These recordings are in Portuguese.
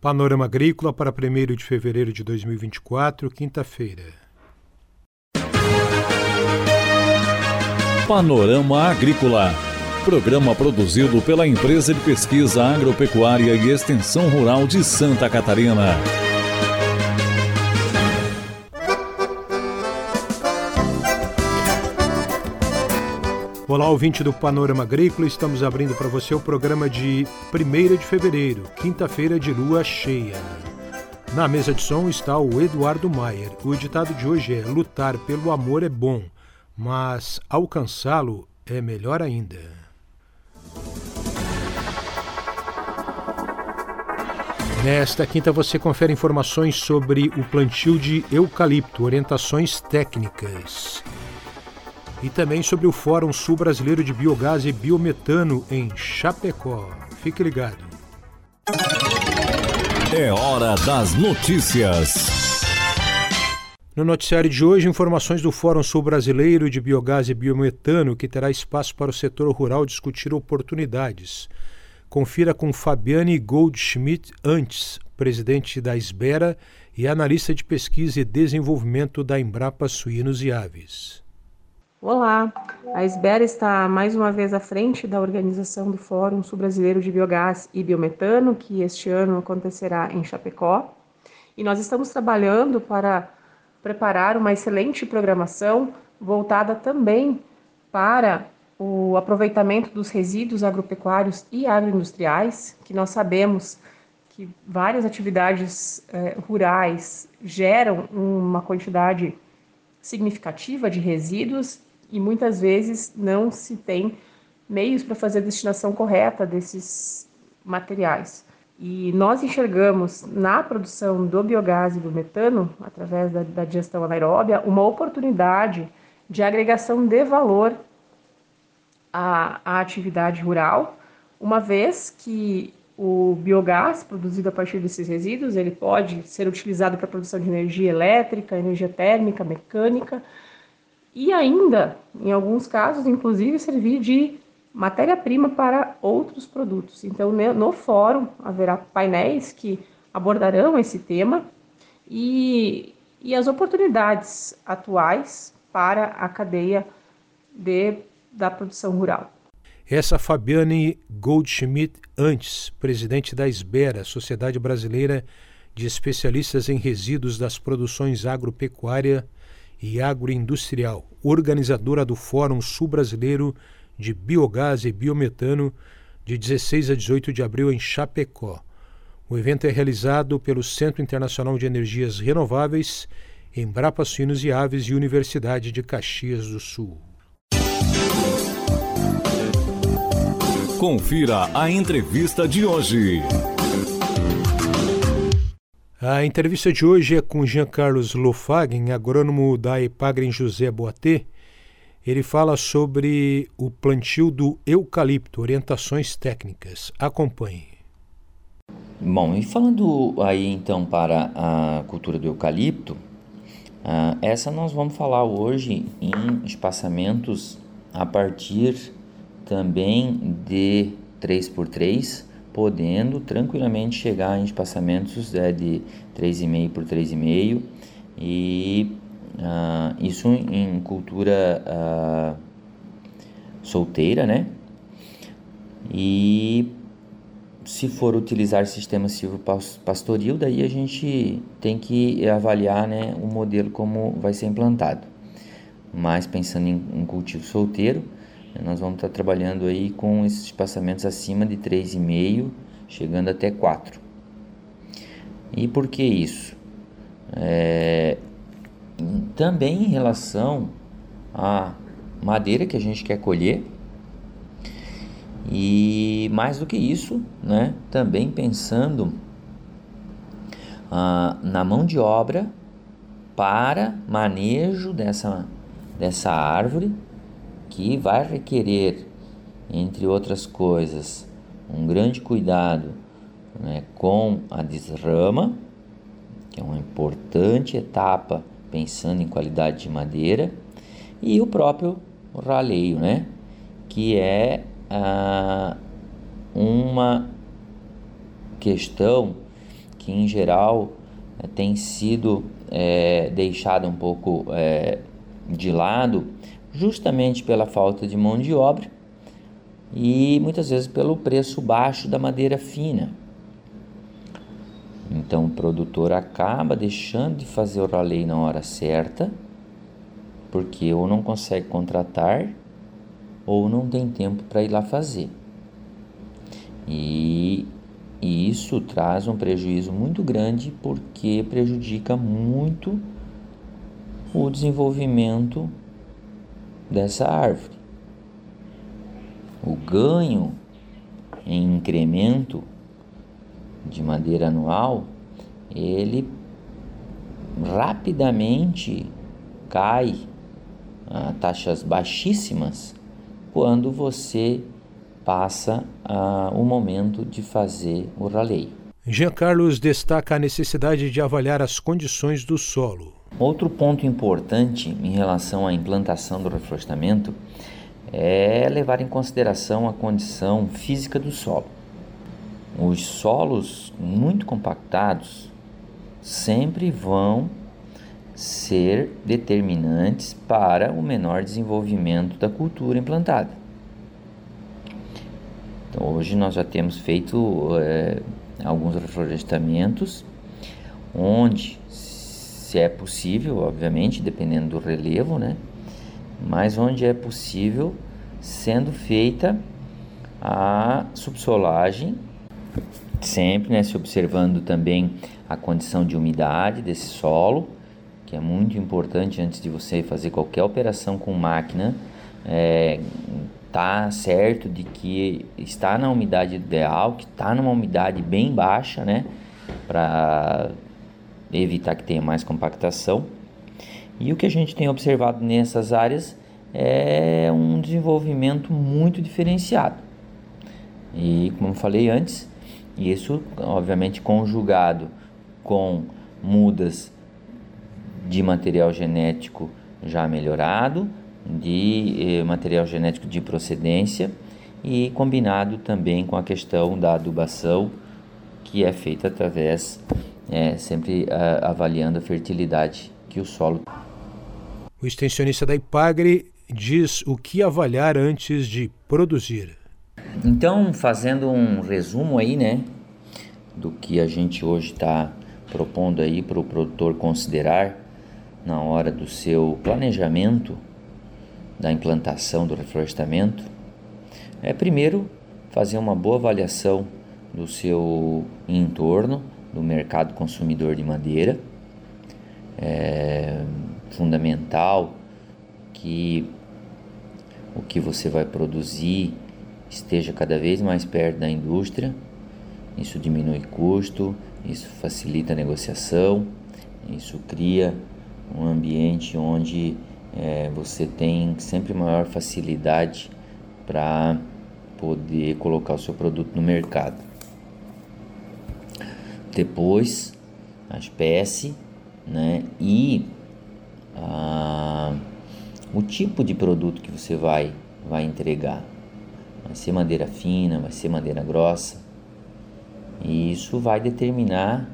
Panorama Agrícola para 1 de fevereiro de 2024, quinta-feira. Panorama Agrícola. Programa produzido pela Empresa de Pesquisa Agropecuária e Extensão Rural de Santa Catarina. Olá, ouvinte do Panorama Agrícola, estamos abrindo para você o programa de 1 de fevereiro, quinta-feira de lua cheia. Na mesa de som está o Eduardo Maier. O ditado de hoje é: lutar pelo amor é bom, mas alcançá-lo é melhor ainda. Nesta quinta você confere informações sobre o plantio de eucalipto, orientações técnicas e também sobre o Fórum Sul Brasileiro de Biogás e Biometano em Chapecó. Fique ligado. É hora das notícias. No noticiário de hoje, informações do Fórum Sul Brasileiro de Biogás e Biometano, que terá espaço para o setor rural discutir oportunidades. Confira com Fabiane Goldschmidt antes, presidente da Esbera e analista de pesquisa e desenvolvimento da Embrapa Suínos e Aves. Olá, a Esbera está mais uma vez à frente da organização do Fórum Sul-Brasileiro de Biogás e Biometano, que este ano acontecerá em Chapecó. E nós estamos trabalhando para preparar uma excelente programação voltada também para o aproveitamento dos resíduos agropecuários e agroindustriais, que nós sabemos que várias atividades eh, rurais geram uma quantidade significativa de resíduos e muitas vezes não se tem meios para fazer a destinação correta desses materiais. E nós enxergamos na produção do biogás e do metano, através da, da digestão anaeróbia, uma oportunidade de agregação de valor à, à atividade rural, uma vez que o biogás produzido a partir desses resíduos ele pode ser utilizado para a produção de energia elétrica, energia térmica, mecânica, e ainda, em alguns casos, inclusive, servir de matéria-prima para outros produtos. Então, no fórum haverá painéis que abordarão esse tema e, e as oportunidades atuais para a cadeia de, da produção rural. Essa Fabiane Goldschmidt antes, presidente da SBERA, Sociedade Brasileira de Especialistas em Resíduos das Produções Agropecuária e Agroindustrial, organizadora do Fórum Sul Brasileiro de Biogás e Biometano, de 16 a 18 de abril em Chapecó. O evento é realizado pelo Centro Internacional de Energias Renováveis, Embrapa Suínos e Aves e Universidade de Caxias do Sul. Confira a entrevista de hoje. A entrevista de hoje é com Jean Carlos Lofagen, agrônomo da Epagre José Boatê. Ele fala sobre o plantio do eucalipto, orientações técnicas. Acompanhe. Bom, e falando aí então para a cultura do eucalipto, uh, essa nós vamos falar hoje em espaçamentos a partir também de 3x3, podendo tranquilamente chegar em espaçamentos é, de 3,5 por 3,5 e uh, isso em cultura uh, solteira, né? E se for utilizar sistema silvopastoril, daí a gente tem que avaliar né, o modelo como vai ser implantado. Mas pensando em, em cultivo solteiro, nós vamos estar trabalhando aí com esses espaçamentos acima de 3,5, chegando até 4. E por que isso? É, também em relação à madeira que a gente quer colher, e mais do que isso, né, também pensando ah, na mão de obra para manejo dessa, dessa árvore que vai requerer, entre outras coisas, um grande cuidado né, com a desrama, que é uma importante etapa pensando em qualidade de madeira, e o próprio raleio, né, que é ah, uma questão que em geral tem sido é, deixada um pouco é, de lado, justamente pela falta de mão de obra e muitas vezes pelo preço baixo da madeira fina. Então o produtor acaba deixando de fazer o raleigh na hora certa, porque ou não consegue contratar ou não tem tempo para ir lá fazer. E, e isso traz um prejuízo muito grande porque prejudica muito o desenvolvimento dessa árvore. O ganho em incremento de madeira anual, ele rapidamente cai a taxas baixíssimas quando você passa uh, o momento de fazer o raleio. Jean Carlos destaca a necessidade de avaliar as condições do solo. Outro ponto importante em relação à implantação do reflorestamento é levar em consideração a condição física do solo. Os solos muito compactados sempre vão ser determinantes para o menor desenvolvimento da cultura implantada. Então, hoje nós já temos feito é, alguns reflorestamentos, onde, se é possível, obviamente, dependendo do relevo, né? mas onde é possível, sendo feita a subsolagem, sempre né, se observando também a condição de umidade desse solo, que é muito importante antes de você fazer qualquer operação com máquina, é, tá certo de que está na umidade ideal, que está numa umidade bem baixa, né, para evitar que tenha mais compactação. E o que a gente tem observado nessas áreas é um desenvolvimento muito diferenciado. E como falei antes, isso obviamente conjugado com mudas de material genético já melhorado, de eh, material genético de procedência e combinado também com a questão da adubação que é feita através, é, sempre avaliando a fertilidade que o solo o extensionista da Ipagre diz o que avaliar antes de produzir. Então, fazendo um resumo aí, né, do que a gente hoje está propondo aí para o produtor considerar na hora do seu planejamento da implantação do reflorestamento, é primeiro fazer uma boa avaliação do seu entorno, do mercado consumidor de madeira. É, fundamental que o que você vai produzir esteja cada vez mais perto da indústria. Isso diminui custo, isso facilita a negociação, isso cria um ambiente onde é, você tem sempre maior facilidade para poder colocar o seu produto no mercado. Depois, a espécie né, e o tipo de produto que você vai, vai entregar. Vai ser madeira fina, vai ser madeira grossa. E isso vai determinar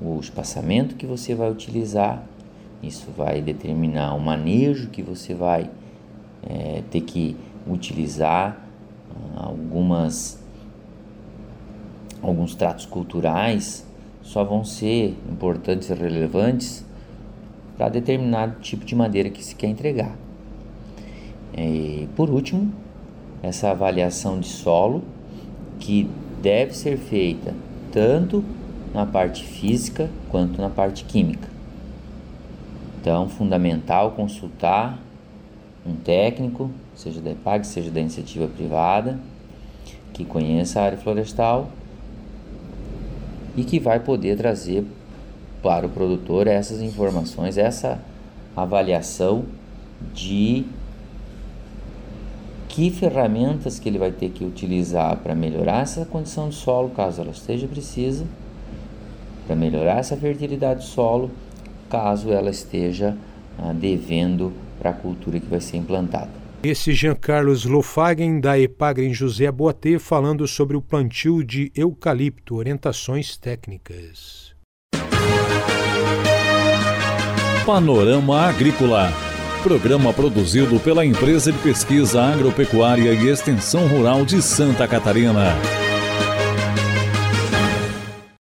o espaçamento que você vai utilizar, isso vai determinar o manejo que você vai é, ter que utilizar, ah, algumas alguns tratos culturais só vão ser importantes e relevantes para determinado tipo de madeira que se quer entregar. E, por último, essa avaliação de solo que deve ser feita tanto na parte física quanto na parte química. Então, fundamental consultar um técnico, seja da EPAG, seja da iniciativa privada, que conheça a área florestal e que vai poder trazer para o produtor essas informações, essa avaliação de que ferramentas que ele vai ter que utilizar para melhorar essa condição de solo, caso ela esteja precisa, para melhorar essa fertilidade do solo, caso ela esteja ah, devendo para a cultura que vai ser implantada. Esse Jean Carlos Lofagen, da Epagre em José Boatê, falando sobre o plantio de eucalipto, orientações técnicas. Panorama Agrícola. Programa produzido pela Empresa de Pesquisa Agropecuária e Extensão Rural de Santa Catarina.